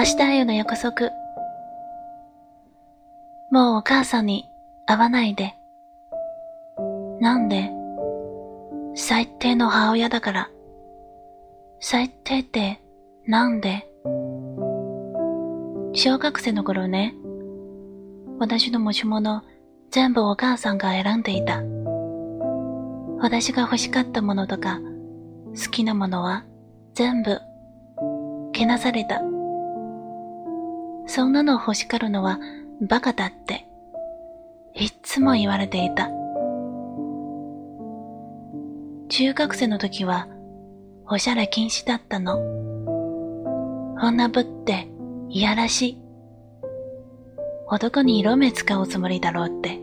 明日への約束。もうお母さんに会わないで。なんで？最低の母親だから。最低ってなんで？小学生の頃ね、私の持ち物全部お母さんが選んでいた。私が欲しかったものとか好きなものは全部けなされた。そんなの欲しがるのはバカだって、いっつも言われていた。中学生の時は、おしゃれ禁止だったの。女ぶっていやらしい。男に色目使うつもりだろうって。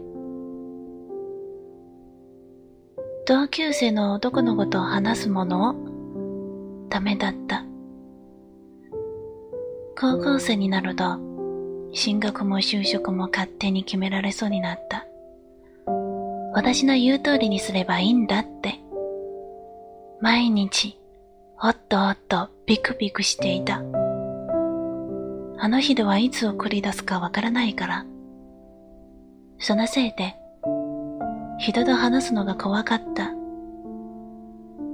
同級生の男の子と話すもの？をダメだった。高校生になると、進学も就職も勝手に決められそうになった。私の言う通りにすればいいんだって。毎日、おっとおっとビクビクしていた。あの人はいつ送り出すかわからないから。そのせいで、人と話すのが怖かった。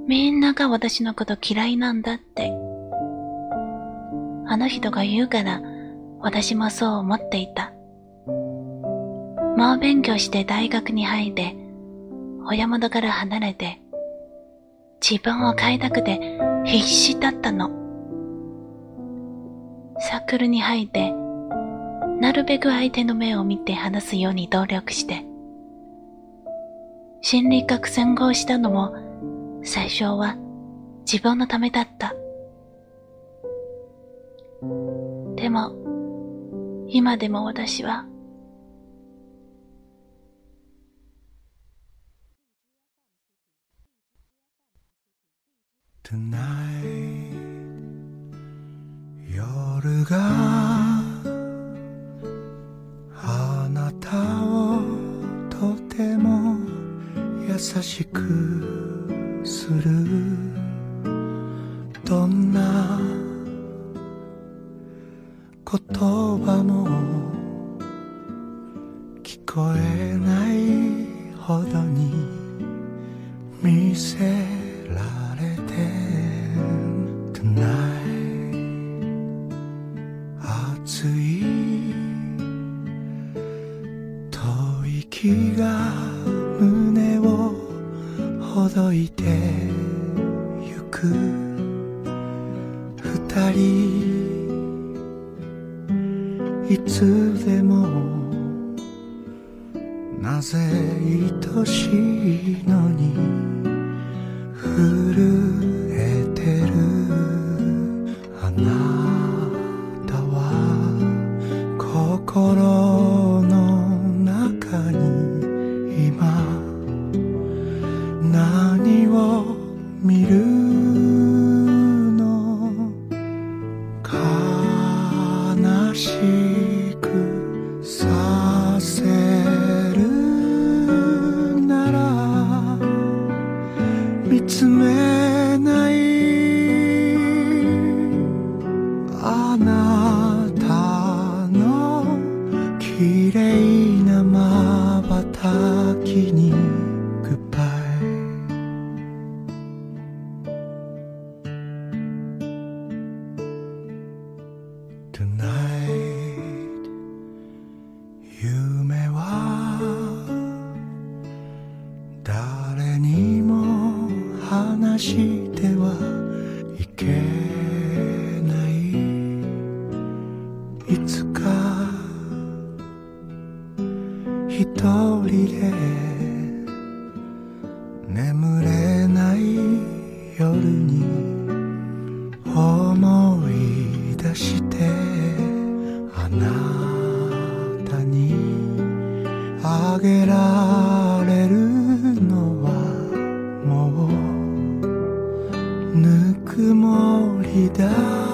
みんなが私のこと嫌いなんだって。あの人が言うから、私もそう思っていた。もう勉強して大学に入って、親元から離れて、自分を変えたくて必死だったの。サークルに入って、なるべく相手の目を見て話すように努力して、心理学専攻したのも、最初は自分のためだった。も、今でも私は、Tonight 夜があなたをとても優しくするどんな言葉も聞こえないほどに見せられて Tonight 熱い吐息が胸をほどいてゆく二人つでもなぜ愛しいのに震えてる。あなたは心見つめないあなたの綺麗なまばたきにいつか一人で眠れない夜に思い出してあなたにあげられるのはもうぬくもりだ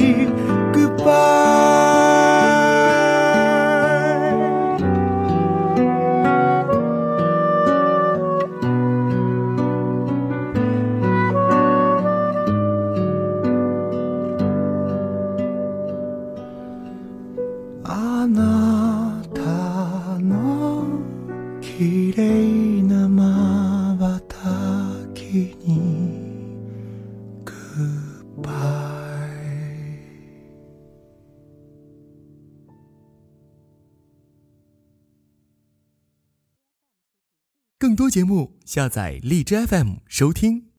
きに Goodbye あ多节目，下载荔枝 FM 收听。